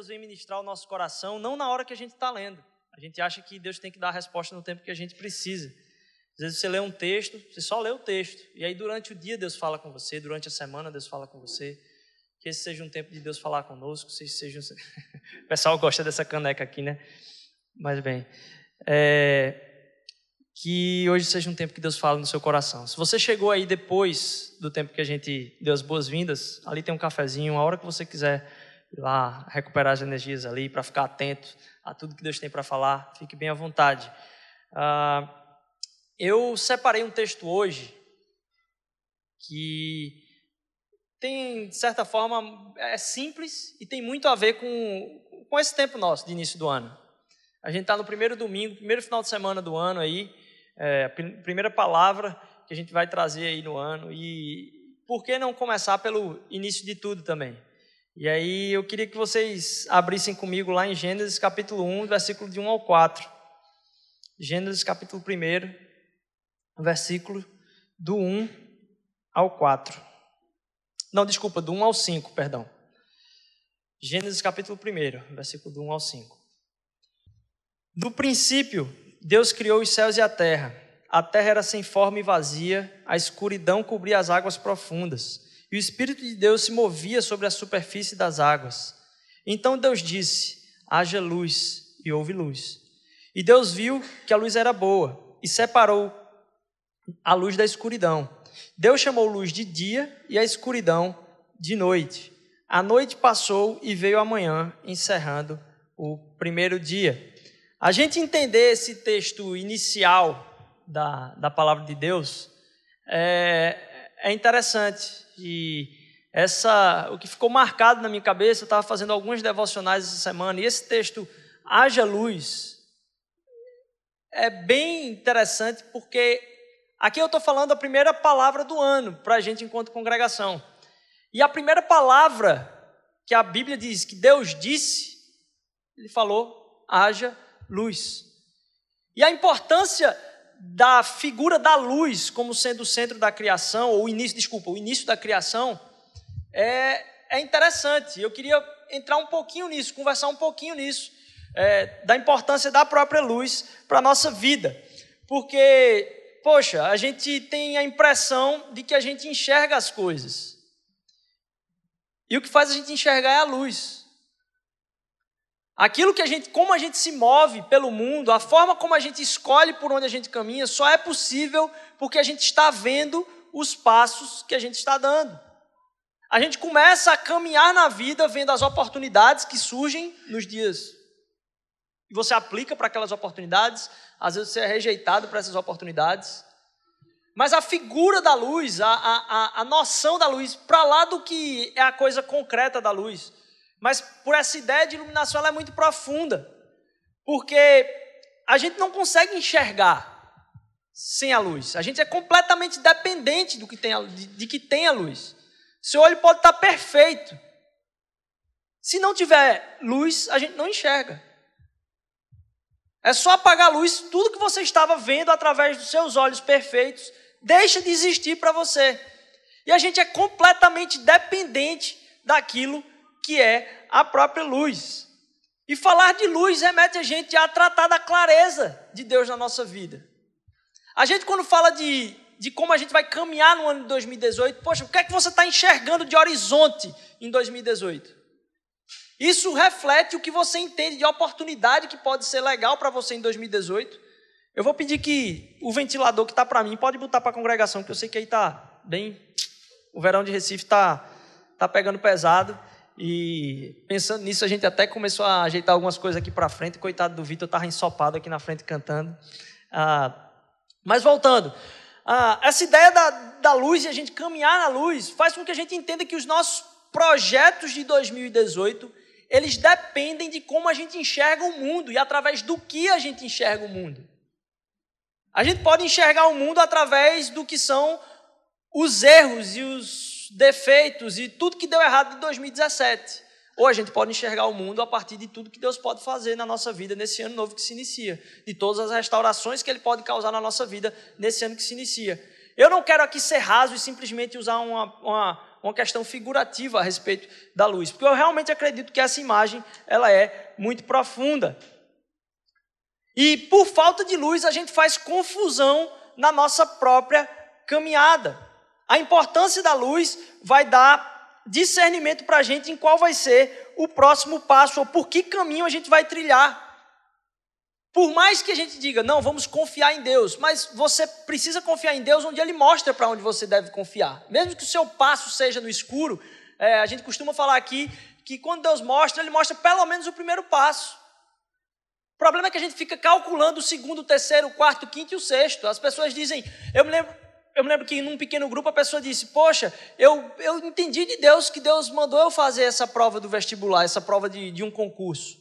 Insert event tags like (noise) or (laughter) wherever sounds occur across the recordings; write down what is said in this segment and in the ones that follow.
Deus vem ministrar o nosso coração não na hora que a gente está lendo. A gente acha que Deus tem que dar a resposta no tempo que a gente precisa. Às vezes você lê um texto, você só lê o texto, e aí durante o dia Deus fala com você, durante a semana Deus fala com você. Que esse seja um tempo de Deus falar conosco, que seja um... (laughs) o pessoal gosta dessa caneca aqui, né? Mas bem, é... que hoje seja um tempo que Deus fala no seu coração. Se você chegou aí depois do tempo que a gente deu as boas-vindas, ali tem um cafezinho, a hora que você quiser lá recuperar as energias ali, para ficar atento a tudo que Deus tem para falar, fique bem à vontade. Ah, eu separei um texto hoje que tem, de certa forma, é simples e tem muito a ver com, com esse tempo nosso de início do ano. A gente está no primeiro domingo, primeiro final de semana do ano aí, é, a primeira palavra que a gente vai trazer aí no ano e por que não começar pelo início de tudo também? E aí eu queria que vocês abrissem comigo lá em Gênesis capítulo 1, versículo de 1 ao 4. Gênesis capítulo 1, versículo do 1 ao 4. Não, desculpa, do 1 ao 5, perdão. Gênesis capítulo 1, versículo do 1 ao 5. No princípio, Deus criou os céus e a terra. A terra era sem forma e vazia, a escuridão cobria as águas profundas, e o Espírito de Deus se movia sobre a superfície das águas. Então Deus disse: haja luz, e houve luz. E Deus viu que a luz era boa, e separou a luz da escuridão. Deus chamou luz de dia e a escuridão de noite. A noite passou e veio a manhã, encerrando o primeiro dia. A gente entender esse texto inicial da, da palavra de Deus é, é interessante. E essa, o que ficou marcado na minha cabeça, eu estava fazendo alguns devocionais essa semana, e esse texto, haja luz, é bem interessante porque Aqui eu estou falando a primeira palavra do ano para a gente enquanto congregação. E a primeira palavra que a Bíblia diz que Deus disse, ele falou: haja luz. E a importância da figura da luz como sendo o centro da criação, ou o início, desculpa, o início da criação, é, é interessante. Eu queria entrar um pouquinho nisso, conversar um pouquinho nisso, é, da importância da própria luz para a nossa vida. Porque poxa, a gente tem a impressão de que a gente enxerga as coisas. E o que faz a gente enxergar é a luz. Aquilo que a gente, como a gente se move pelo mundo, a forma como a gente escolhe por onde a gente caminha, só é possível porque a gente está vendo os passos que a gente está dando. A gente começa a caminhar na vida vendo as oportunidades que surgem nos dias. E você aplica para aquelas oportunidades, às vezes você é rejeitado para essas oportunidades. Mas a figura da luz, a, a, a noção da luz, para lá do que é a coisa concreta da luz, mas por essa ideia de iluminação, ela é muito profunda. Porque a gente não consegue enxergar sem a luz. A gente é completamente dependente do que tem a, de, de que tem a luz. Seu olho pode estar perfeito. Se não tiver luz, a gente não enxerga. É só apagar a luz, tudo que você estava vendo através dos seus olhos perfeitos deixa de existir para você. E a gente é completamente dependente daquilo que é a própria luz. E falar de luz remete a gente a tratar da clareza de Deus na nossa vida. A gente, quando fala de, de como a gente vai caminhar no ano de 2018, poxa, o que é que você está enxergando de horizonte em 2018? Isso reflete o que você entende de oportunidade que pode ser legal para você em 2018. Eu vou pedir que o ventilador que está para mim pode botar para a congregação, que eu sei que aí está bem. O verão de Recife está tá pegando pesado. E pensando nisso, a gente até começou a ajeitar algumas coisas aqui para frente. Coitado do Vitor, estava ensopado aqui na frente cantando. Ah, mas voltando, ah, essa ideia da, da luz e a gente caminhar na luz faz com que a gente entenda que os nossos projetos de 2018 eles dependem de como a gente enxerga o mundo e através do que a gente enxerga o mundo. A gente pode enxergar o mundo através do que são os erros e os defeitos e tudo que deu errado em 2017. Ou a gente pode enxergar o mundo a partir de tudo que Deus pode fazer na nossa vida nesse ano novo que se inicia, de todas as restaurações que Ele pode causar na nossa vida nesse ano que se inicia. Eu não quero aqui ser raso e simplesmente usar uma, uma uma questão figurativa a respeito da luz, porque eu realmente acredito que essa imagem ela é muito profunda. E por falta de luz, a gente faz confusão na nossa própria caminhada. A importância da luz vai dar discernimento para a gente em qual vai ser o próximo passo, ou por que caminho a gente vai trilhar. Por mais que a gente diga, não, vamos confiar em Deus, mas você precisa confiar em Deus onde Ele mostra para onde você deve confiar. Mesmo que o seu passo seja no escuro, é, a gente costuma falar aqui que quando Deus mostra, Ele mostra pelo menos o primeiro passo. O problema é que a gente fica calculando o segundo, o terceiro, o quarto, o quinto e o sexto. As pessoas dizem, eu me lembro, eu me lembro que num pequeno grupo a pessoa disse: Poxa, eu, eu entendi de Deus que Deus mandou eu fazer essa prova do vestibular, essa prova de, de um concurso.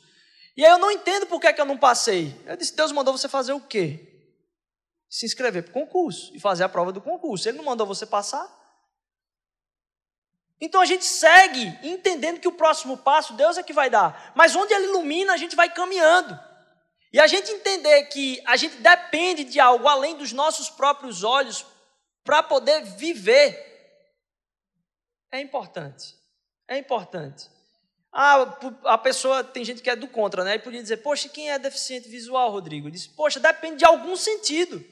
E aí eu não entendo por que, é que eu não passei. Eu disse: Deus mandou você fazer o quê? Se inscrever para o concurso e fazer a prova do concurso. Ele não mandou você passar. Então a gente segue entendendo que o próximo passo Deus é que vai dar. Mas onde Ele ilumina, a gente vai caminhando. E a gente entender que a gente depende de algo além dos nossos próprios olhos para poder viver é importante. É importante. Ah, a pessoa, tem gente que é do contra, né? E podia dizer, poxa, quem é deficiente visual, Rodrigo? Diz, poxa, depende de algum sentido.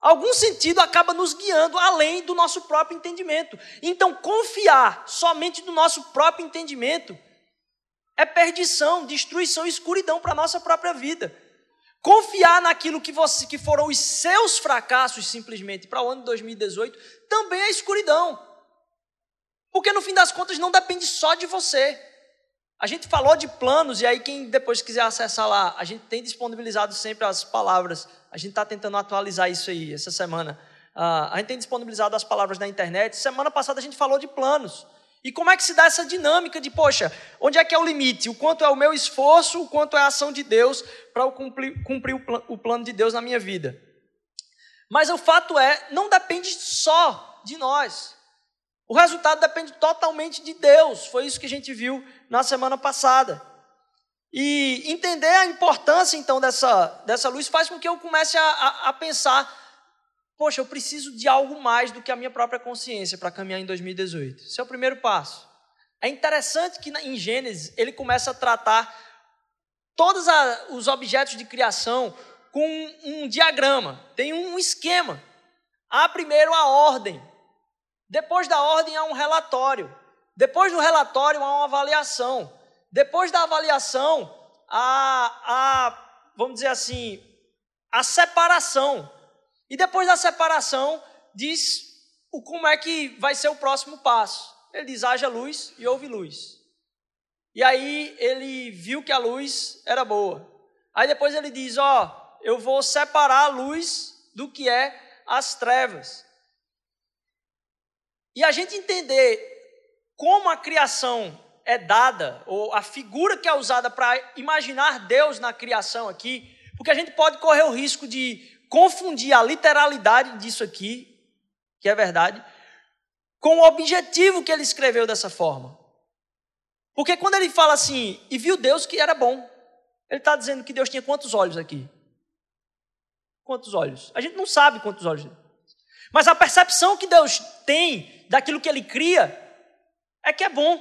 Algum sentido acaba nos guiando além do nosso próprio entendimento. Então, confiar somente no nosso próprio entendimento é perdição, destruição e escuridão para a nossa própria vida. Confiar naquilo que, você, que foram os seus fracassos simplesmente para o ano de 2018 também é escuridão. Porque no fim das contas não depende só de você. A gente falou de planos, e aí quem depois quiser acessar lá, a gente tem disponibilizado sempre as palavras. A gente está tentando atualizar isso aí essa semana. Uh, a gente tem disponibilizado as palavras na internet. Semana passada a gente falou de planos. E como é que se dá essa dinâmica de, poxa, onde é que é o limite? O quanto é o meu esforço, o quanto é a ação de Deus para eu cumprir, cumprir o, o plano de Deus na minha vida? Mas o fato é, não depende só de nós. O resultado depende totalmente de Deus. Foi isso que a gente viu na semana passada. E entender a importância, então, dessa, dessa luz faz com que eu comece a, a, a pensar: poxa, eu preciso de algo mais do que a minha própria consciência para caminhar em 2018. Esse é o primeiro passo. É interessante que em Gênesis ele começa a tratar todos os objetos de criação com um, um diagrama, tem um esquema. Há primeiro a ordem, depois da ordem há um relatório. Depois do relatório há uma avaliação. Depois da avaliação há, há vamos dizer assim, a separação. E depois da separação diz o como é que vai ser o próximo passo. Ele diz: haja luz e houve luz. E aí ele viu que a luz era boa. Aí depois ele diz: ó, eu vou separar a luz do que é as trevas. E a gente entender como a criação é dada, ou a figura que é usada para imaginar Deus na criação aqui, porque a gente pode correr o risco de confundir a literalidade disso aqui, que é verdade, com o objetivo que ele escreveu dessa forma. Porque quando ele fala assim, e viu Deus que era bom, ele está dizendo que Deus tinha quantos olhos aqui? Quantos olhos? A gente não sabe quantos olhos. Mas a percepção que Deus tem daquilo que ele cria, é que é bom.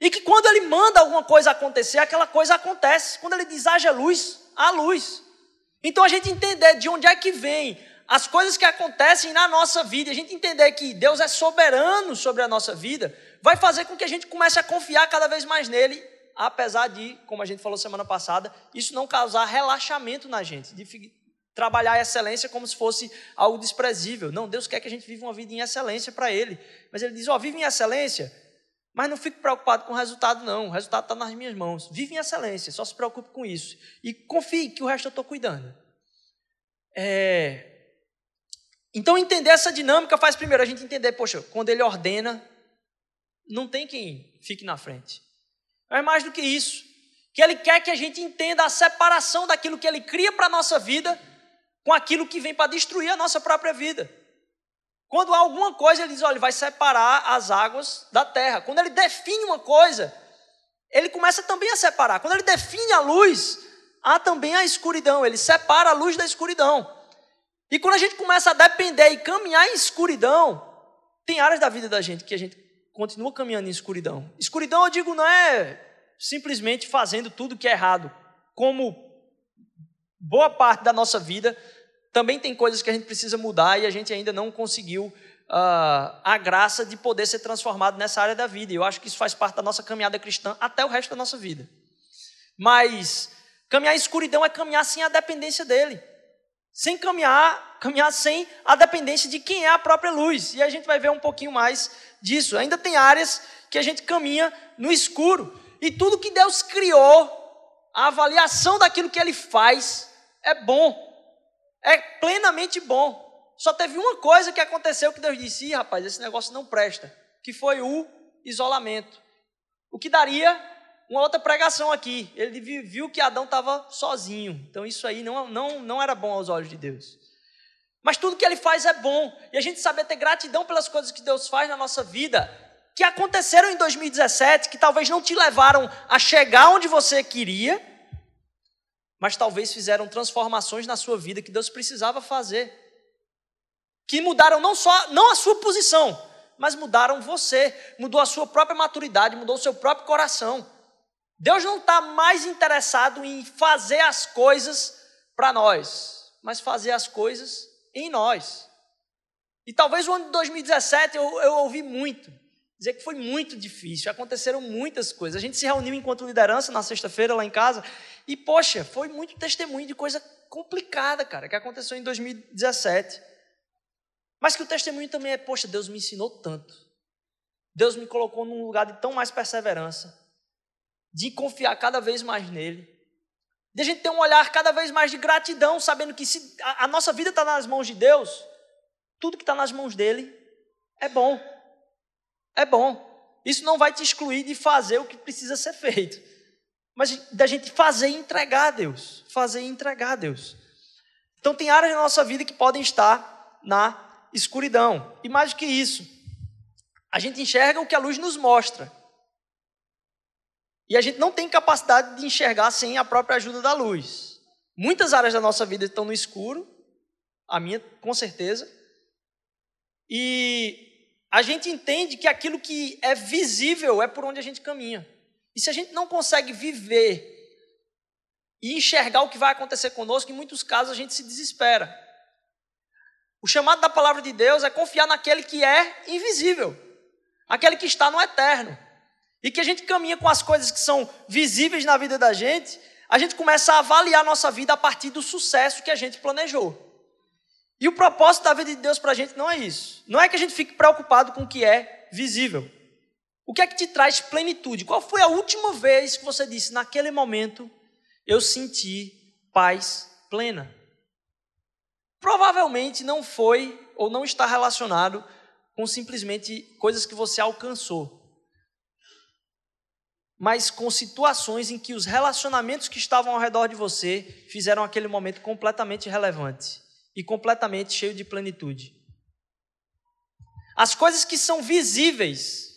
E que quando ele manda alguma coisa acontecer, aquela coisa acontece. Quando ele diz haja luz, há luz. Então a gente entender de onde é que vem as coisas que acontecem na nossa vida, a gente entender que Deus é soberano sobre a nossa vida, vai fazer com que a gente comece a confiar cada vez mais nele, apesar de, como a gente falou semana passada, isso não causar relaxamento na gente, de trabalhar a excelência como se fosse algo desprezível. Não, Deus quer que a gente viva uma vida em excelência para Ele. Mas Ele diz: Ó, oh, vive em excelência, mas não fique preocupado com o resultado, não. O resultado está nas minhas mãos. Vive em excelência, só se preocupe com isso. E confie que o resto eu estou cuidando. É... Então, entender essa dinâmica faz primeiro a gente entender, poxa, quando Ele ordena, não tem quem fique na frente. Mas mais do que isso, que Ele quer que a gente entenda a separação daquilo que Ele cria para a nossa vida com aquilo que vem para destruir a nossa própria vida. Quando há alguma coisa, ele diz: olha, ele vai separar as águas da terra. Quando ele define uma coisa, ele começa também a separar. Quando ele define a luz, há também a escuridão. Ele separa a luz da escuridão. E quando a gente começa a depender e caminhar em escuridão, tem áreas da vida da gente que a gente continua caminhando em escuridão. Escuridão, eu digo, não é simplesmente fazendo tudo que é errado. Como boa parte da nossa vida, também tem coisas que a gente precisa mudar e a gente ainda não conseguiu uh, a graça de poder ser transformado nessa área da vida. E eu acho que isso faz parte da nossa caminhada cristã até o resto da nossa vida. Mas caminhar em escuridão é caminhar sem a dependência dele. Sem caminhar, caminhar sem a dependência de quem é a própria luz. E a gente vai ver um pouquinho mais disso. Ainda tem áreas que a gente caminha no escuro. E tudo que Deus criou, a avaliação daquilo que ele faz é bom. É plenamente bom. Só teve uma coisa que aconteceu que Deus disse: Ih, rapaz, esse negócio não presta, que foi o isolamento. O que daria uma outra pregação aqui. Ele viu que Adão estava sozinho. Então isso aí não, não, não era bom aos olhos de Deus. Mas tudo que ele faz é bom. E a gente saber ter gratidão pelas coisas que Deus faz na nossa vida, que aconteceram em 2017, que talvez não te levaram a chegar onde você queria, mas talvez fizeram transformações na sua vida que Deus precisava fazer. Que mudaram não só não a sua posição, mas mudaram você, mudou a sua própria maturidade, mudou o seu próprio coração. Deus não está mais interessado em fazer as coisas para nós, mas fazer as coisas em nós. E talvez o ano de 2017 eu, eu ouvi muito, dizer que foi muito difícil, aconteceram muitas coisas. A gente se reuniu enquanto liderança na sexta-feira lá em casa, e poxa, foi muito testemunho de coisa complicada, cara, que aconteceu em 2017. Mas que o testemunho também é, poxa, Deus me ensinou tanto. Deus me colocou num lugar de tão mais perseverança de confiar cada vez mais nele, de a gente ter um olhar cada vez mais de gratidão, sabendo que se a, a nossa vida está nas mãos de Deus, tudo que está nas mãos dele é bom. É bom. Isso não vai te excluir de fazer o que precisa ser (laughs) feito, mas da gente fazer e entregar a Deus. Fazer e entregar a Deus. Então, tem áreas da nossa vida que podem estar na escuridão. E mais do que isso, a gente enxerga o que a luz nos mostra. E a gente não tem capacidade de enxergar sem a própria ajuda da luz. Muitas áreas da nossa vida estão no escuro, a minha com certeza. E a gente entende que aquilo que é visível é por onde a gente caminha. E se a gente não consegue viver e enxergar o que vai acontecer conosco, em muitos casos a gente se desespera. O chamado da palavra de Deus é confiar naquele que é invisível, aquele que está no eterno. E que a gente caminha com as coisas que são visíveis na vida da gente, a gente começa a avaliar a nossa vida a partir do sucesso que a gente planejou. E o propósito da vida de Deus para a gente não é isso. Não é que a gente fique preocupado com o que é visível. O que é que te traz plenitude? Qual foi a última vez que você disse, naquele momento, eu senti paz plena? Provavelmente não foi ou não está relacionado com simplesmente coisas que você alcançou mas com situações em que os relacionamentos que estavam ao redor de você fizeram aquele momento completamente relevante e completamente cheio de plenitude. As coisas que são visíveis,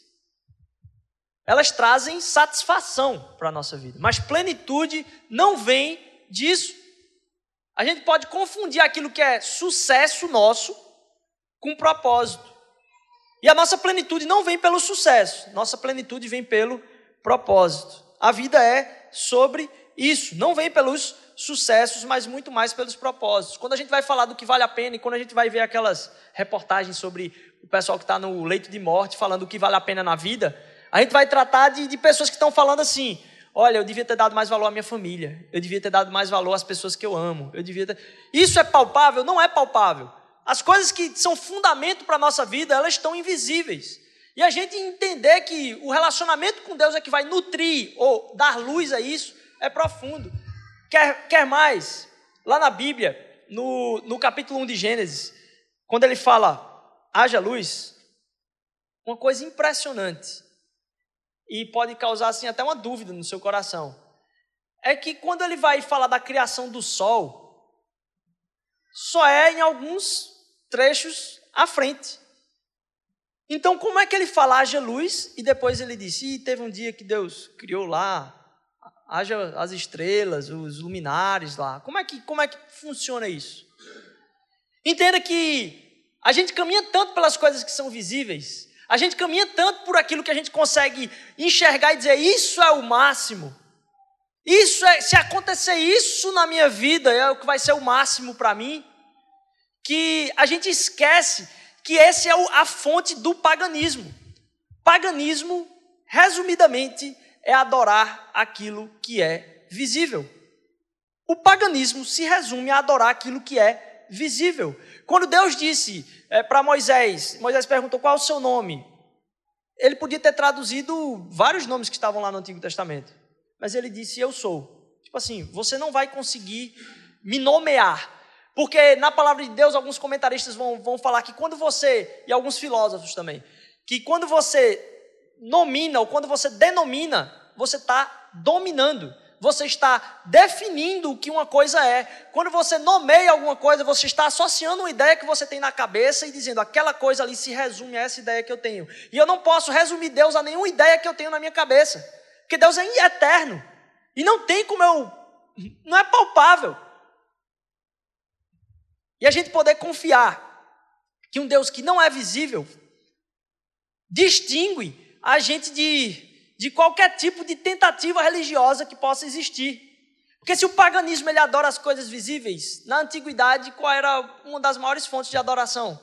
elas trazem satisfação para a nossa vida, mas plenitude não vem disso. A gente pode confundir aquilo que é sucesso nosso com propósito. E a nossa plenitude não vem pelo sucesso, nossa plenitude vem pelo propósito. A vida é sobre isso. Não vem pelos sucessos, mas muito mais pelos propósitos. Quando a gente vai falar do que vale a pena e quando a gente vai ver aquelas reportagens sobre o pessoal que está no leito de morte falando o que vale a pena na vida, a gente vai tratar de, de pessoas que estão falando assim: olha, eu devia ter dado mais valor à minha família, eu devia ter dado mais valor às pessoas que eu amo, eu devia ter... Isso é palpável? Não é palpável. As coisas que são fundamento para a nossa vida, elas estão invisíveis. E a gente entender que o relacionamento com Deus é que vai nutrir ou dar luz a isso é profundo. Quer, quer mais? Lá na Bíblia, no, no capítulo 1 de Gênesis, quando ele fala, haja luz, uma coisa impressionante, e pode causar assim até uma dúvida no seu coração, é que quando ele vai falar da criação do sol, só é em alguns trechos à frente. Então, como é que ele fala haja luz e depois ele disse: teve um dia que Deus criou lá, haja as estrelas, os luminares lá. Como é que, como é que funciona isso? Entenda que a gente caminha tanto pelas coisas que são visíveis, a gente caminha tanto por aquilo que a gente consegue enxergar e dizer: isso é o máximo. Isso é, se acontecer isso na minha vida, é o que vai ser o máximo para mim, que a gente esquece que esse é a fonte do paganismo. Paganismo, resumidamente, é adorar aquilo que é visível. O paganismo se resume a adorar aquilo que é visível. Quando Deus disse é, para Moisés, Moisés perguntou qual é o seu nome, ele podia ter traduzido vários nomes que estavam lá no Antigo Testamento, mas ele disse: Eu sou. Tipo assim, você não vai conseguir me nomear, porque na palavra de Deus, alguns comentaristas vão, vão falar que quando você, e alguns filósofos também, que quando você nomina ou quando você denomina, você está dominando. Você está definindo o que uma coisa é. Quando você nomeia alguma coisa, você está associando uma ideia que você tem na cabeça e dizendo aquela coisa ali se resume a essa ideia que eu tenho. E eu não posso resumir Deus a nenhuma ideia que eu tenho na minha cabeça. Porque Deus é eterno. E não tem como eu. Não é palpável. E a gente poder confiar que um Deus que não é visível distingue a gente de, de qualquer tipo de tentativa religiosa que possa existir. Porque se o paganismo ele adora as coisas visíveis, na antiguidade qual era uma das maiores fontes de adoração?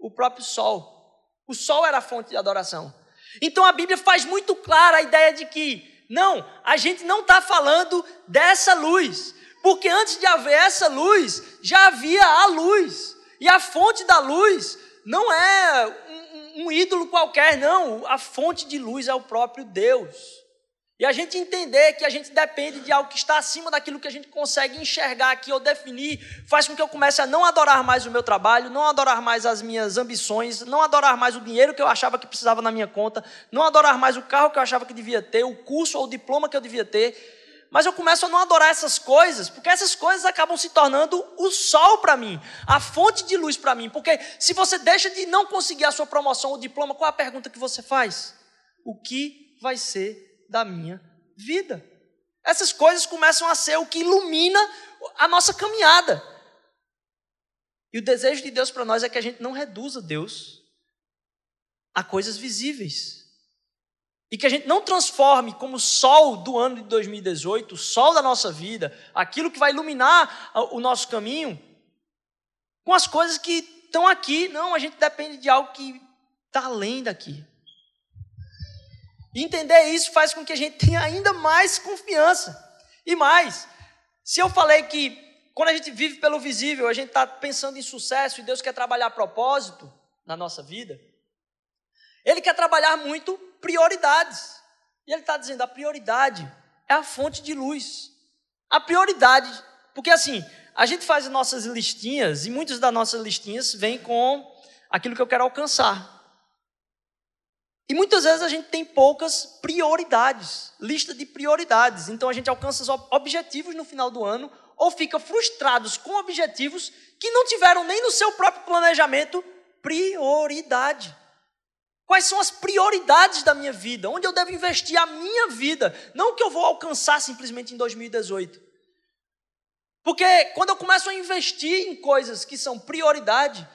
O próprio sol. O sol era a fonte de adoração. Então a Bíblia faz muito clara a ideia de que não, a gente não está falando dessa luz, porque antes de haver essa luz, já havia a luz. E a fonte da luz não é um, ídolo qualquer, não. A fonte de luz é o próprio Deus. E a gente entender que a gente depende de algo que está acima daquilo que a gente consegue enxergar aqui ou definir, faz com que eu comece a não adorar mais o meu trabalho, não adorar mais as minhas ambições, não adorar mais o dinheiro que eu achava que precisava na minha conta, não adorar mais o carro que eu achava que devia ter, o curso ou o diploma que eu devia ter, mas eu começo a não adorar essas coisas, porque essas coisas acabam se tornando o sol para mim, a fonte de luz para mim. Porque se você deixa de não conseguir a sua promoção ou diploma, qual é a pergunta que você faz? O que vai ser da minha vida? Essas coisas começam a ser o que ilumina a nossa caminhada. E o desejo de Deus para nós é que a gente não reduza Deus a coisas visíveis. E que a gente não transforme como sol do ano de 2018, o sol da nossa vida, aquilo que vai iluminar o nosso caminho, com as coisas que estão aqui. Não, a gente depende de algo que está além daqui. E entender isso faz com que a gente tenha ainda mais confiança. E mais, se eu falei que quando a gente vive pelo visível, a gente está pensando em sucesso e Deus quer trabalhar a propósito na nossa vida, Ele quer trabalhar muito prioridades. E ele está dizendo: a prioridade é a fonte de luz. A prioridade, porque assim, a gente faz as nossas listinhas e muitas das nossas listinhas vêm com aquilo que eu quero alcançar. E muitas vezes a gente tem poucas prioridades, lista de prioridades. Então a gente alcança os objetivos no final do ano ou fica frustrados com objetivos que não tiveram nem no seu próprio planejamento prioridade. Quais são as prioridades da minha vida? Onde eu devo investir a minha vida? Não o que eu vou alcançar simplesmente em 2018. Porque quando eu começo a investir em coisas que são prioridade,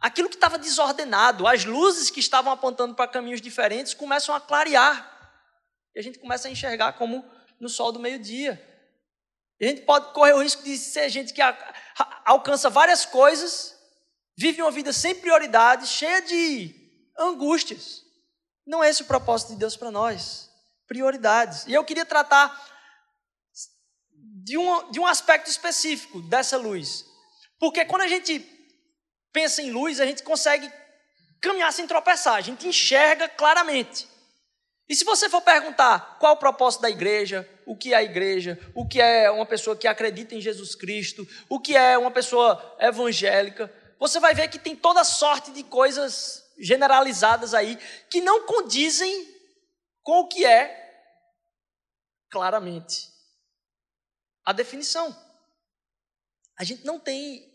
aquilo que estava desordenado, as luzes que estavam apontando para caminhos diferentes começam a clarear. E a gente começa a enxergar como no sol do meio-dia. A gente pode correr o risco de ser gente que alcança várias coisas, vive uma vida sem prioridades, cheia de angústias. Não é esse o propósito de Deus para nós. Prioridades. E eu queria tratar de um, de um aspecto específico dessa luz. Porque quando a gente pensa em luz, a gente consegue caminhar sem tropeçar, a gente enxerga claramente. E se você for perguntar qual o propósito da igreja, o que é a igreja, o que é uma pessoa que acredita em Jesus Cristo, o que é uma pessoa evangélica, você vai ver que tem toda sorte de coisas generalizadas aí que não condizem com o que é claramente a definição. A gente não tem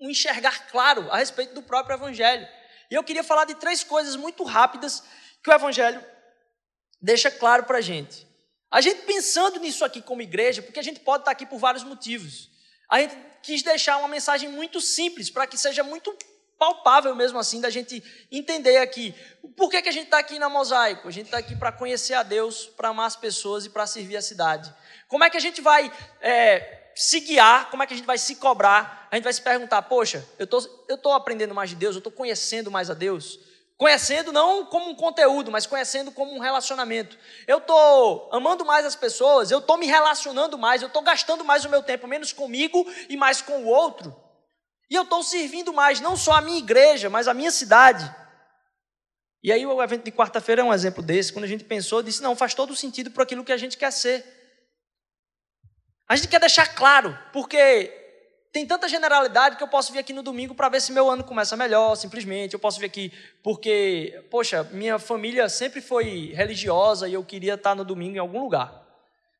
um enxergar claro a respeito do próprio evangelho. E eu queria falar de três coisas muito rápidas que o evangelho deixa claro para a gente. A gente pensando nisso aqui como igreja, porque a gente pode estar aqui por vários motivos. A gente quis deixar uma mensagem muito simples para que seja muito palpável mesmo assim da gente entender aqui. Por que, que a gente está aqui na Mosaico? A gente está aqui para conhecer a Deus, para amar as pessoas e para servir a cidade. Como é que a gente vai é, se guiar? Como é que a gente vai se cobrar? A gente vai se perguntar: poxa, eu tô, estou tô aprendendo mais de Deus, eu estou conhecendo mais a Deus. Conhecendo não como um conteúdo, mas conhecendo como um relacionamento. Eu estou amando mais as pessoas, eu estou me relacionando mais, eu estou gastando mais o meu tempo, menos comigo e mais com o outro. E eu estou servindo mais, não só a minha igreja, mas a minha cidade. E aí o evento de quarta-feira é um exemplo desse. Quando a gente pensou, disse, não, faz todo sentido para aquilo que a gente quer ser. A gente quer deixar claro, porque tem tanta generalidade que eu posso vir aqui no domingo para ver se meu ano começa melhor, simplesmente. Eu posso vir aqui porque, poxa, minha família sempre foi religiosa e eu queria estar no domingo em algum lugar.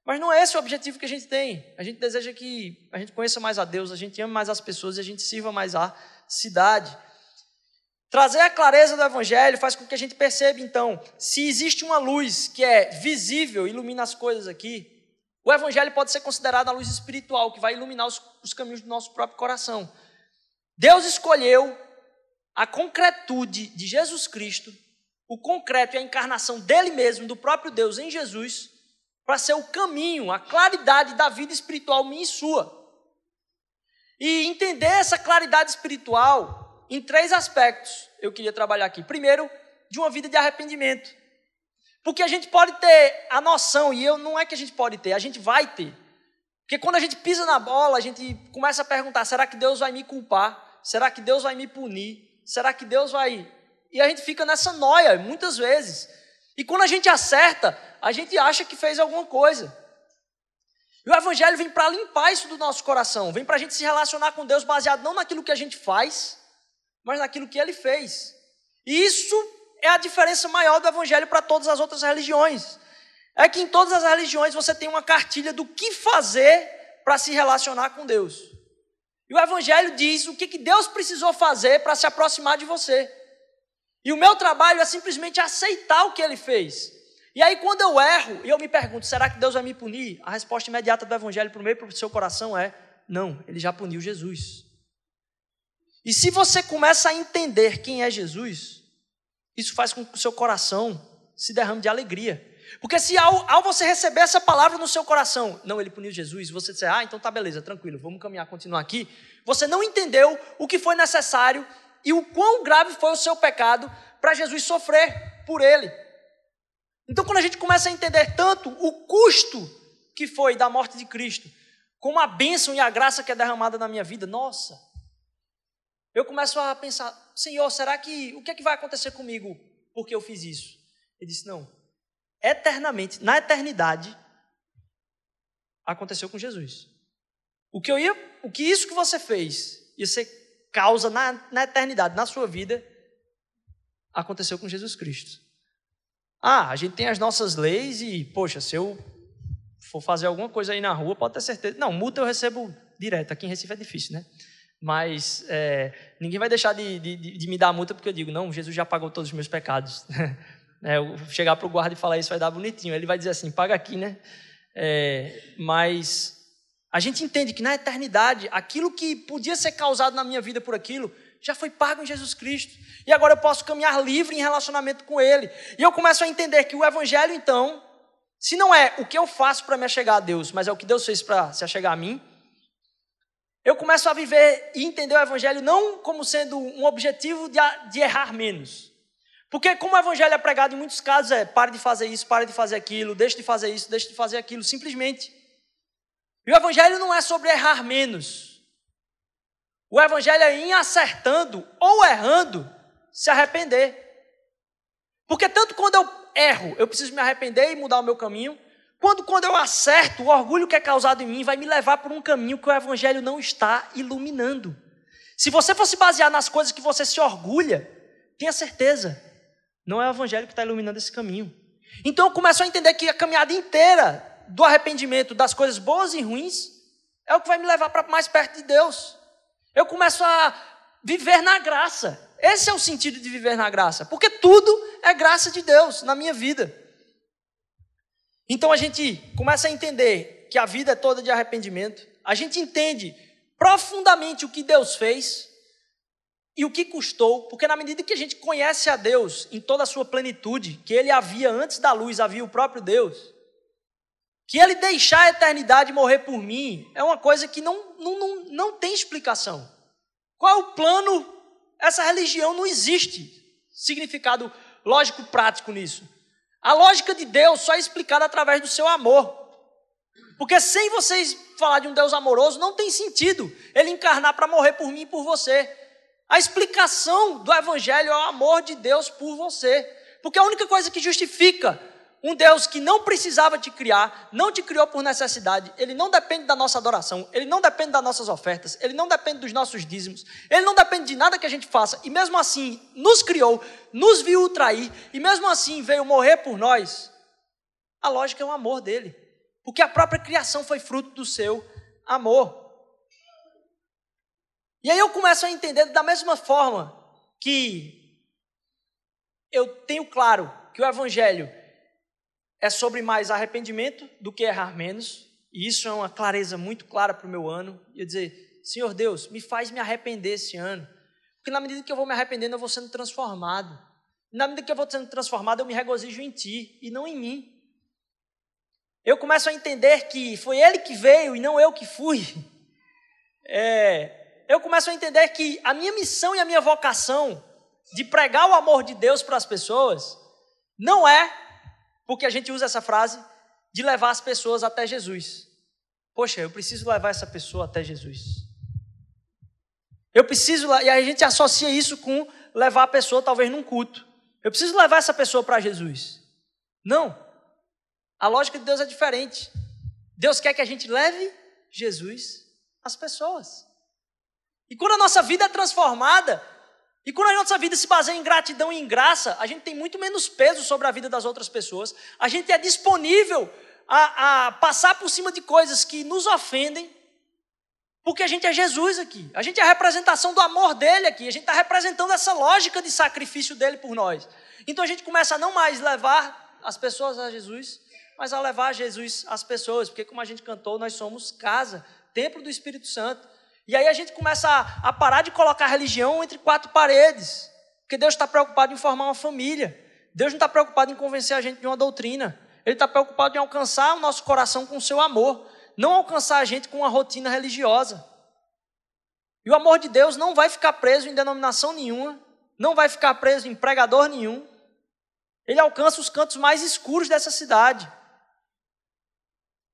Mas não é esse o objetivo que a gente tem. A gente deseja que a gente conheça mais a Deus, a gente ame mais as pessoas e a gente sirva mais a cidade. Trazer a clareza do Evangelho faz com que a gente perceba, então, se existe uma luz que é visível, ilumina as coisas aqui, o Evangelho pode ser considerado a luz espiritual, que vai iluminar os, os caminhos do nosso próprio coração. Deus escolheu a concretude de Jesus Cristo, o concreto e a encarnação dele mesmo, do próprio Deus em Jesus, para ser o caminho, a claridade da vida espiritual minha e sua. E entender essa claridade espiritual em três aspectos eu queria trabalhar aqui. Primeiro, de uma vida de arrependimento. Porque a gente pode ter a noção, e eu não é que a gente pode ter, a gente vai ter. Porque quando a gente pisa na bola, a gente começa a perguntar: será que Deus vai me culpar? Será que Deus vai me punir? Será que Deus vai. E a gente fica nessa noia muitas vezes. E quando a gente acerta, a gente acha que fez alguma coisa. E o Evangelho vem para limpar isso do nosso coração, vem para a gente se relacionar com Deus baseado não naquilo que a gente faz, mas naquilo que Ele fez. E isso é a diferença maior do Evangelho para todas as outras religiões. É que em todas as religiões você tem uma cartilha do que fazer para se relacionar com Deus. E o Evangelho diz o que, que Deus precisou fazer para se aproximar de você. E o meu trabalho é simplesmente aceitar o que Ele fez. E aí, quando eu erro e eu me pergunto, será que Deus vai me punir? A resposta imediata do Evangelho para o meio para o seu coração é: não, ele já puniu Jesus. E se você começa a entender quem é Jesus, isso faz com que o seu coração se derrame de alegria. Porque se ao, ao, você receber essa palavra no seu coração, não, ele puniu Jesus, você disser, ah, então tá beleza, tranquilo, vamos caminhar, continuar aqui. Você não entendeu o que foi necessário e o quão grave foi o seu pecado para Jesus sofrer por ele. Então, quando a gente começa a entender tanto o custo que foi da morte de Cristo, como a bênção e a graça que é derramada na minha vida, nossa, eu começo a pensar, Senhor, será que o que é que vai acontecer comigo porque eu fiz isso? Ele disse, não, eternamente, na eternidade, aconteceu com Jesus. O que eu ia, o que isso que você fez ia ser causa na, na eternidade, na sua vida, aconteceu com Jesus Cristo. Ah, a gente tem as nossas leis e, poxa, se eu for fazer alguma coisa aí na rua, pode ter certeza. Não, multa eu recebo direto. Aqui em Recife é difícil, né? Mas é, ninguém vai deixar de, de, de, me dar multa porque eu digo, não, Jesus já pagou todos os meus pecados. (laughs) é, eu chegar para o guarda e falar isso vai dar bonitinho. Ele vai dizer assim, paga aqui, né? É, mas a gente entende que na eternidade, aquilo que podia ser causado na minha vida por aquilo, já foi pago em Jesus Cristo. E agora eu posso caminhar livre em relacionamento com Ele. E eu começo a entender que o Evangelho, então, se não é o que eu faço para me achegar a Deus, mas é o que Deus fez para se achegar a mim, eu começo a viver e entender o Evangelho não como sendo um objetivo de, de errar menos. Porque, como o Evangelho é pregado em muitos casos, é pare de fazer isso, pare de fazer aquilo, deixe de fazer isso, deixe de fazer aquilo, simplesmente. E o Evangelho não é sobre errar menos. O evangelho é em acertando ou errando se arrepender. Porque tanto quando eu erro, eu preciso me arrepender e mudar o meu caminho, quando quando eu acerto, o orgulho que é causado em mim vai me levar por um caminho que o evangelho não está iluminando. Se você fosse basear nas coisas que você se orgulha, tenha certeza, não é o evangelho que está iluminando esse caminho. Então eu começo a entender que a caminhada inteira do arrependimento das coisas boas e ruins é o que vai me levar para mais perto de Deus. Eu começo a viver na graça. Esse é o sentido de viver na graça, porque tudo é graça de Deus na minha vida. Então a gente começa a entender que a vida é toda de arrependimento, a gente entende profundamente o que Deus fez, E o que custou? Porque na medida que a gente conhece a Deus em toda a sua plenitude, que ele havia antes da luz, havia o próprio Deus, que ele deixar a eternidade morrer por mim é uma coisa que não, não, não, não tem explicação. Qual é o plano? Essa religião não existe significado lógico prático nisso. A lógica de Deus só é explicada através do seu amor. Porque sem vocês falar de um Deus amoroso, não tem sentido ele encarnar para morrer por mim e por você. A explicação do Evangelho é o amor de Deus por você. Porque a única coisa que justifica um Deus que não precisava te criar, não te criou por necessidade, ele não depende da nossa adoração, ele não depende das nossas ofertas, ele não depende dos nossos dízimos, ele não depende de nada que a gente faça, e mesmo assim nos criou, nos viu trair, e mesmo assim veio morrer por nós. A lógica é o amor dele, porque a própria criação foi fruto do seu amor. E aí eu começo a entender da mesma forma que eu tenho claro que o Evangelho é sobre mais arrependimento do que errar menos, e isso é uma clareza muito clara para o meu ano. E eu dizer, Senhor Deus, me faz me arrepender esse ano, porque na medida que eu vou me arrependendo, eu vou sendo transformado. Na medida que eu vou sendo transformado, eu me regozijo em Ti e não em mim. Eu começo a entender que foi Ele que veio e não eu que fui. (laughs) É, eu começo a entender que a minha missão e a minha vocação de pregar o amor de Deus para as pessoas não é, porque a gente usa essa frase, de levar as pessoas até Jesus. Poxa, eu preciso levar essa pessoa até Jesus. Eu preciso, e a gente associa isso com levar a pessoa talvez num culto. Eu preciso levar essa pessoa para Jesus. Não. A lógica de Deus é diferente. Deus quer que a gente leve Jesus às pessoas. E quando a nossa vida é transformada, e quando a nossa vida se baseia em gratidão e em graça, a gente tem muito menos peso sobre a vida das outras pessoas, a gente é disponível a, a passar por cima de coisas que nos ofendem, porque a gente é Jesus aqui, a gente é a representação do amor dele aqui, a gente está representando essa lógica de sacrifício dele por nós. Então a gente começa a não mais levar as pessoas a Jesus, mas a levar Jesus às pessoas, porque como a gente cantou, nós somos casa, templo do Espírito Santo. E aí a gente começa a, a parar de colocar a religião entre quatro paredes. Porque Deus está preocupado em formar uma família. Deus não está preocupado em convencer a gente de uma doutrina. Ele está preocupado em alcançar o nosso coração com o seu amor. Não alcançar a gente com uma rotina religiosa. E o amor de Deus não vai ficar preso em denominação nenhuma. Não vai ficar preso em pregador nenhum. Ele alcança os cantos mais escuros dessa cidade.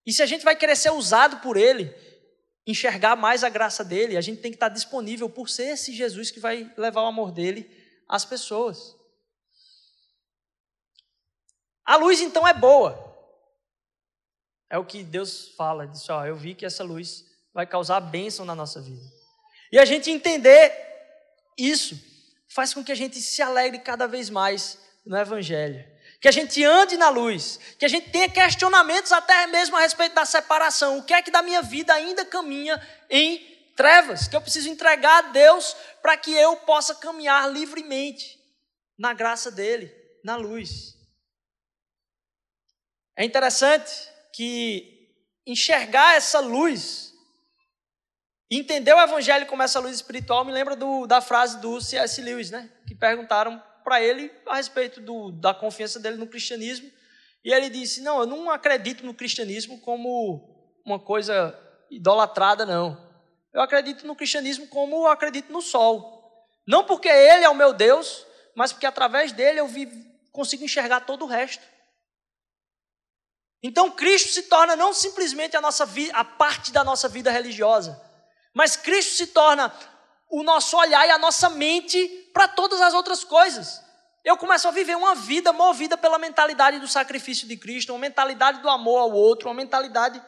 E se a gente vai querer ser usado por ele, enxergar mais a graça dele, a gente tem que estar disponível por ser esse Jesus que vai levar o amor dele às pessoas. A luz então é boa. É o que Deus fala, diz, ó, eu vi que essa luz vai causar bênção na nossa vida. E a gente entender isso faz com que a gente se alegre cada vez mais no evangelho que a gente ande na luz, que a gente tenha questionamentos até mesmo a respeito da separação. O que é que da minha vida ainda caminha em trevas? Que eu preciso entregar a Deus para que eu possa caminhar livremente na graça dele, na luz. É interessante que enxergar essa luz, entender o evangelho como essa luz espiritual, me lembra do, da frase do C.S. Lewis, né? Que perguntaram para ele a respeito do, da confiança dele no cristianismo. E ele disse: Não, eu não acredito no cristianismo como uma coisa idolatrada, não. Eu acredito no cristianismo como eu acredito no sol. Não porque ele é o meu Deus, mas porque através dele eu vivo, consigo enxergar todo o resto. Então Cristo se torna não simplesmente a nossa a parte da nossa vida religiosa, mas Cristo se torna o nosso olhar e a nossa mente para todas as outras coisas. Eu começo a viver uma vida movida pela mentalidade do sacrifício de Cristo, uma mentalidade do amor ao outro, uma mentalidade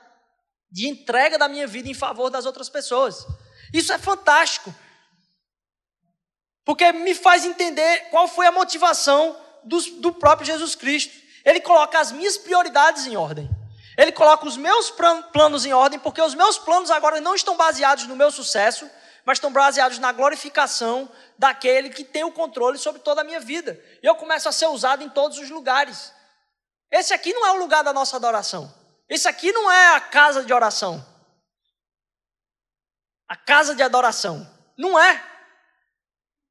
de entrega da minha vida em favor das outras pessoas. Isso é fantástico. Porque me faz entender qual foi a motivação do, do próprio Jesus Cristo. Ele coloca as minhas prioridades em ordem. Ele coloca os meus planos em ordem, porque os meus planos agora não estão baseados no meu sucesso, mas estão baseados na glorificação daquele que tem o controle sobre toda a minha vida. E eu começo a ser usado em todos os lugares. Esse aqui não é o lugar da nossa adoração. Esse aqui não é a casa de oração. A casa de adoração. Não é.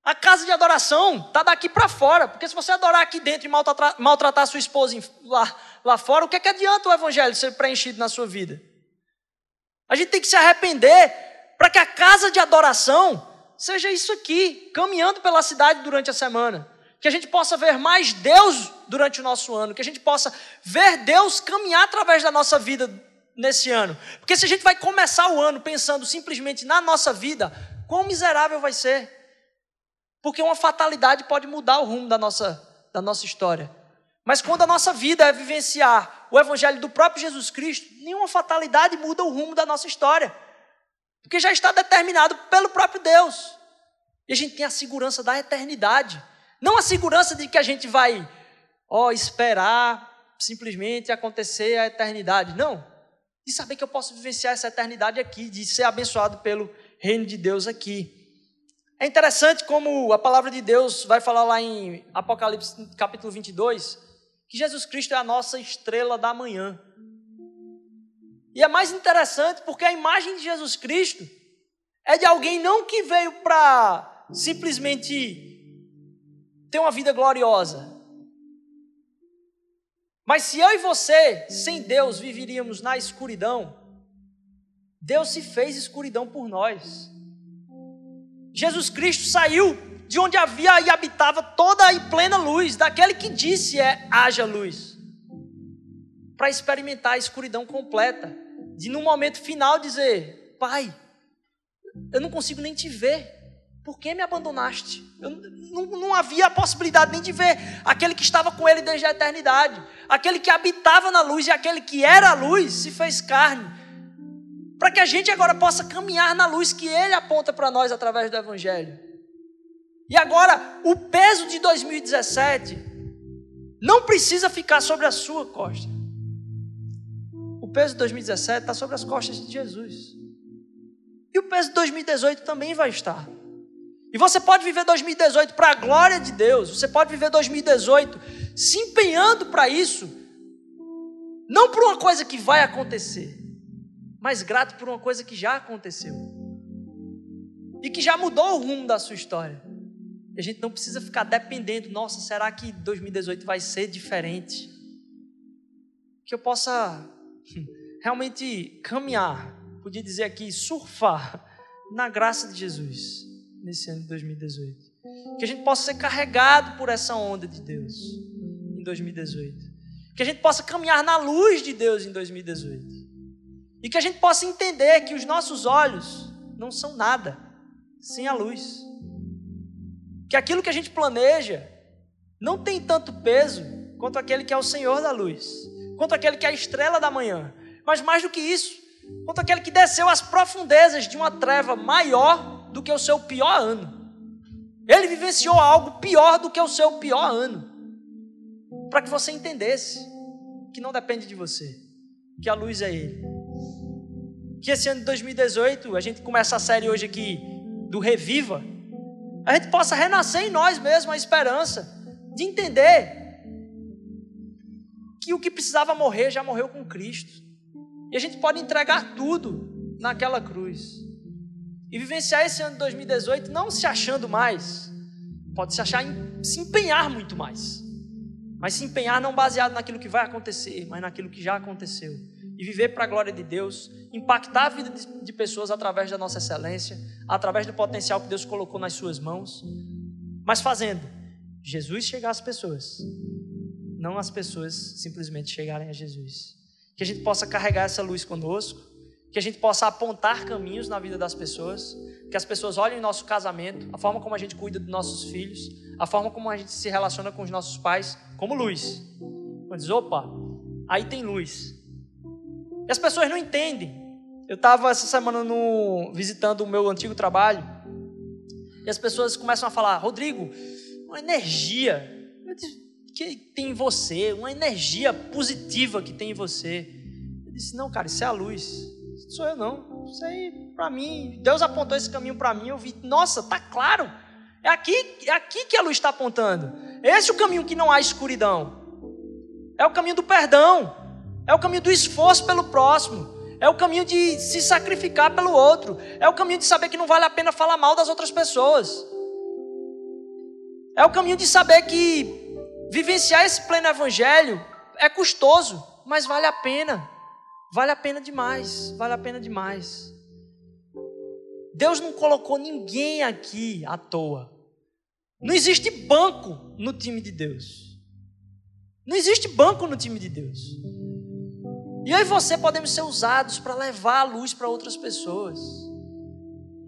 A casa de adoração está daqui para fora, porque se você adorar aqui dentro e maltratar, sua esposa lá, lá fora, o que, é que adianta o evangelho ser preenchido na sua vida? A gente tem que se arrepender para que a casa de adoração seja isso aqui, caminhando pela cidade durante a semana. Que a gente possa ver mais Deus durante o nosso ano, que a gente possa ver Deus caminhar através da nossa vida nesse ano. Porque se a gente vai começar o ano pensando simplesmente na nossa vida, quão miserável vai ser. Porque uma fatalidade pode mudar o rumo da nossa, da nossa história. Mas quando a nossa vida é vivenciar o evangelho do próprio Jesus Cristo, nenhuma fatalidade muda o rumo da nossa história. Porque já está determinado pelo próprio Deus. E a gente tem a segurança da eternidade. Não a segurança de que a gente vai, ó, esperar simplesmente acontecer a eternidade. Não. De saber que eu posso vivenciar essa eternidade aqui, de ser abençoado pelo reino de Deus aqui. É interessante como a palavra de Deus vai falar lá em Apocalipse capítulo 22, que Jesus Cristo é a nossa estrela da manhã. E é mais interessante porque a imagem de Jesus Cristo é de alguém não que veio para simplesmente ter uma vida gloriosa. Mas se eu e você, sem Deus, viveríamos na escuridão, Deus se fez escuridão por nós. Jesus Cristo saiu de onde havia e habitava toda e plena luz, daquele que disse é haja luz, para experimentar a escuridão completa, de no momento final dizer: Pai, eu não consigo nem te ver, por que me abandonaste? Eu, não, não havia a possibilidade nem de ver aquele que estava com ele desde a eternidade, aquele que habitava na luz e aquele que era a luz se fez carne para que a gente agora possa caminhar na luz que Ele aponta para nós através do Evangelho. E agora, o peso de 2017 não precisa ficar sobre a sua costa. O peso de 2017 está sobre as costas de Jesus. E o peso de 2018 também vai estar. E você pode viver 2018 para a glória de Deus. Você pode viver 2018 se empenhando para isso. Não por uma coisa que vai acontecer, mas grato por uma coisa que já aconteceu e que já mudou o rumo da sua história. E a gente não precisa ficar dependendo, nossa, será que 2018 vai ser diferente? Que eu possa realmente caminhar, podia dizer aqui, surfar na graça de Jesus nesse ano de 2018. Que a gente possa ser carregado por essa onda de Deus em 2018. Que a gente possa caminhar na luz de Deus em 2018. E que a gente possa entender que os nossos olhos não são nada sem a luz. Que aquilo que a gente planeja não tem tanto peso quanto aquele que é o Senhor da luz, quanto aquele que é a estrela da manhã. Mas mais do que isso, quanto aquele que desceu às profundezas de uma treva maior do que o seu pior ano. Ele vivenciou algo pior do que o seu pior ano. Para que você entendesse que não depende de você, que a luz é Ele que esse ano de 2018, a gente começa a série hoje aqui do Reviva, a gente possa renascer em nós mesmos a esperança de entender que o que precisava morrer já morreu com Cristo. E a gente pode entregar tudo naquela cruz. E vivenciar esse ano de 2018 não se achando mais, pode se achar se empenhar muito mais. Mas se empenhar não baseado naquilo que vai acontecer, mas naquilo que já aconteceu e viver para a glória de Deus, impactar a vida de pessoas através da nossa excelência, através do potencial que Deus colocou nas suas mãos, mas fazendo Jesus chegar às pessoas, não as pessoas simplesmente chegarem a Jesus. Que a gente possa carregar essa luz conosco, que a gente possa apontar caminhos na vida das pessoas, que as pessoas olhem o nosso casamento, a forma como a gente cuida dos nossos filhos, a forma como a gente se relaciona com os nossos pais, como luz. Quando diz, opa, aí tem luz. E as pessoas não entendem. Eu estava essa semana no, visitando o meu antigo trabalho e as pessoas começam a falar: Rodrigo, uma energia que tem em você, uma energia positiva que tem em você. Eu disse: Não, cara, isso é a luz. Isso sou eu não. Isso aí, para mim, Deus apontou esse caminho para mim. Eu vi, nossa, tá claro. É aqui, é aqui que a luz está apontando. Esse é o caminho que não há escuridão. É o caminho do perdão. É o caminho do esforço pelo próximo. É o caminho de se sacrificar pelo outro. É o caminho de saber que não vale a pena falar mal das outras pessoas. É o caminho de saber que vivenciar esse pleno evangelho é custoso, mas vale a pena. Vale a pena demais, vale a pena demais. Deus não colocou ninguém aqui à toa. Não existe banco no time de Deus. Não existe banco no time de Deus. E eu e você podemos ser usados para levar a luz para outras pessoas.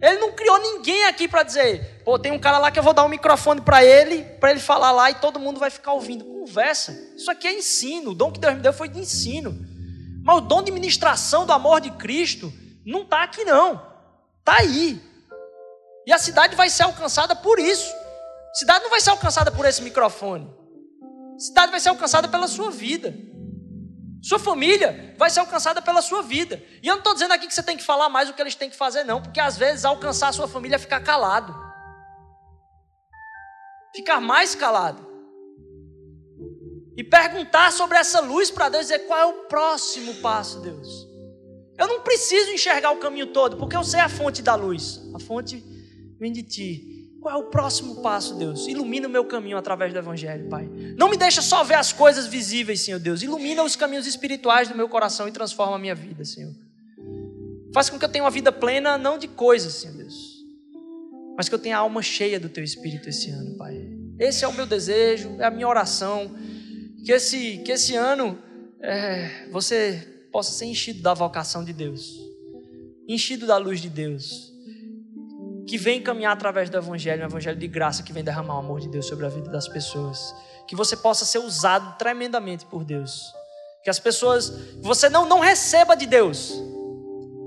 Ele não criou ninguém aqui para dizer, pô, tem um cara lá que eu vou dar um microfone para ele, para ele falar lá e todo mundo vai ficar ouvindo. Conversa. Isso aqui é ensino. O dom que Deus me deu foi de ensino. Mas o dom de ministração do amor de Cristo não está aqui não. Está aí. E a cidade vai ser alcançada por isso. A cidade não vai ser alcançada por esse microfone. A cidade vai ser alcançada pela sua vida. Sua família vai ser alcançada pela sua vida. E eu não estou dizendo aqui que você tem que falar mais o que eles têm que fazer, não, porque às vezes alcançar a sua família é ficar calado. Ficar mais calado. E perguntar sobre essa luz para Deus, dizer qual é o próximo passo, Deus. Eu não preciso enxergar o caminho todo, porque eu sei a fonte da luz. A fonte vem de ti. Qual é o próximo passo, Deus? Ilumina o meu caminho através do Evangelho, Pai. Não me deixa só ver as coisas visíveis, Senhor Deus. Ilumina os caminhos espirituais do meu coração e transforma a minha vida, Senhor. Faz com que eu tenha uma vida plena, não de coisas, Senhor Deus, mas que eu tenha a alma cheia do Teu Espírito esse ano, Pai. Esse é o meu desejo, é a minha oração. Que esse, que esse ano é, você possa ser enchido da vocação de Deus, enchido da luz de Deus que vem caminhar através do Evangelho, um Evangelho de graça que vem derramar o amor de Deus sobre a vida das pessoas. Que você possa ser usado tremendamente por Deus. Que as pessoas, você não, não receba de Deus,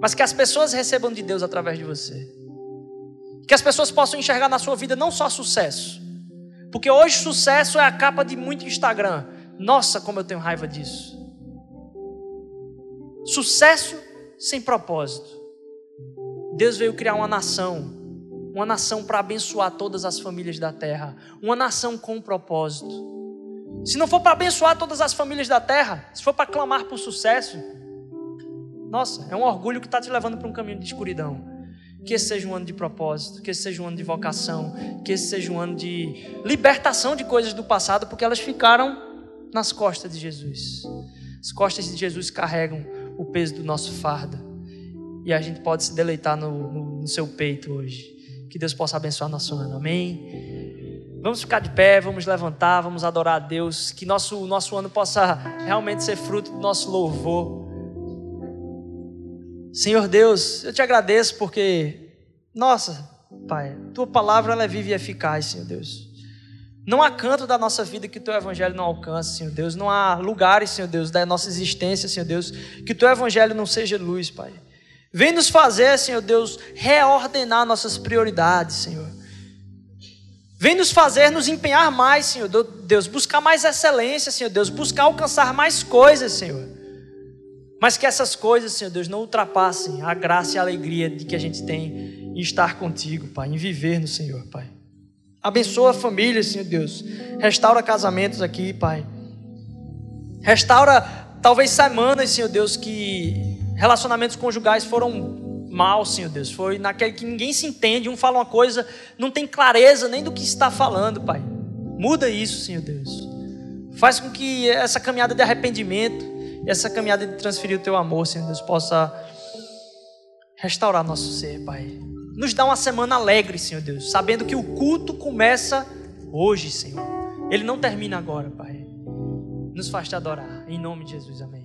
mas que as pessoas recebam de Deus através de você. Que as pessoas possam enxergar na sua vida não só sucesso, porque hoje sucesso é a capa de muito Instagram. Nossa, como eu tenho raiva disso. Sucesso sem propósito. Deus veio criar uma nação uma nação para abençoar todas as famílias da terra, uma nação com um propósito. Se não for para abençoar todas as famílias da terra, se for para clamar por sucesso, nossa, é um orgulho que está te levando para um caminho de escuridão. Que esse seja um ano de propósito, que esse seja um ano de vocação, que esse seja um ano de libertação de coisas do passado, porque elas ficaram nas costas de Jesus. As costas de Jesus carregam o peso do nosso fardo. E a gente pode se deleitar no, no, no seu peito hoje. Que Deus possa abençoar nosso ano, amém? Vamos ficar de pé, vamos levantar, vamos adorar a Deus. Que nosso, nosso ano possa realmente ser fruto do nosso louvor. Senhor Deus, eu te agradeço porque, nossa, Pai, tua palavra ela é viva e eficaz, Senhor Deus. Não há canto da nossa vida que o teu evangelho não alcance, Senhor Deus. Não há lugares, Senhor Deus, da nossa existência, Senhor Deus, que o teu evangelho não seja luz, Pai. Vem nos fazer, Senhor Deus, reordenar nossas prioridades, Senhor. Vem nos fazer nos empenhar mais, Senhor Deus, buscar mais excelência, Senhor Deus, buscar alcançar mais coisas, Senhor. Mas que essas coisas, Senhor Deus, não ultrapassem a graça e a alegria de que a gente tem em estar contigo, Pai, em viver no Senhor, Pai. Abençoa a família, Senhor Deus. Restaura casamentos aqui, Pai. Restaura talvez semanas, Senhor Deus, que relacionamentos conjugais foram mal, Senhor Deus. Foi naquele que ninguém se entende, um fala uma coisa, não tem clareza nem do que está falando, Pai. Muda isso, Senhor Deus. Faz com que essa caminhada de arrependimento, essa caminhada de transferir o teu amor, Senhor Deus, possa restaurar nosso ser, Pai. Nos dá uma semana alegre, Senhor Deus, sabendo que o culto começa hoje, Senhor. Ele não termina agora, Pai. Nos faz te adorar. Em nome de Jesus, amém.